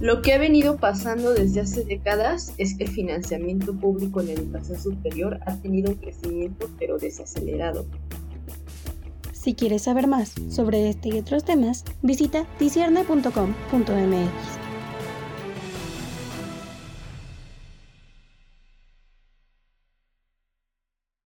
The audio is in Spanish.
Lo que ha venido pasando desde hace décadas es que el financiamiento público en la educación superior ha tenido un crecimiento pero desacelerado. Si quieres saber más sobre este y otros temas, visita discierne.com.mx.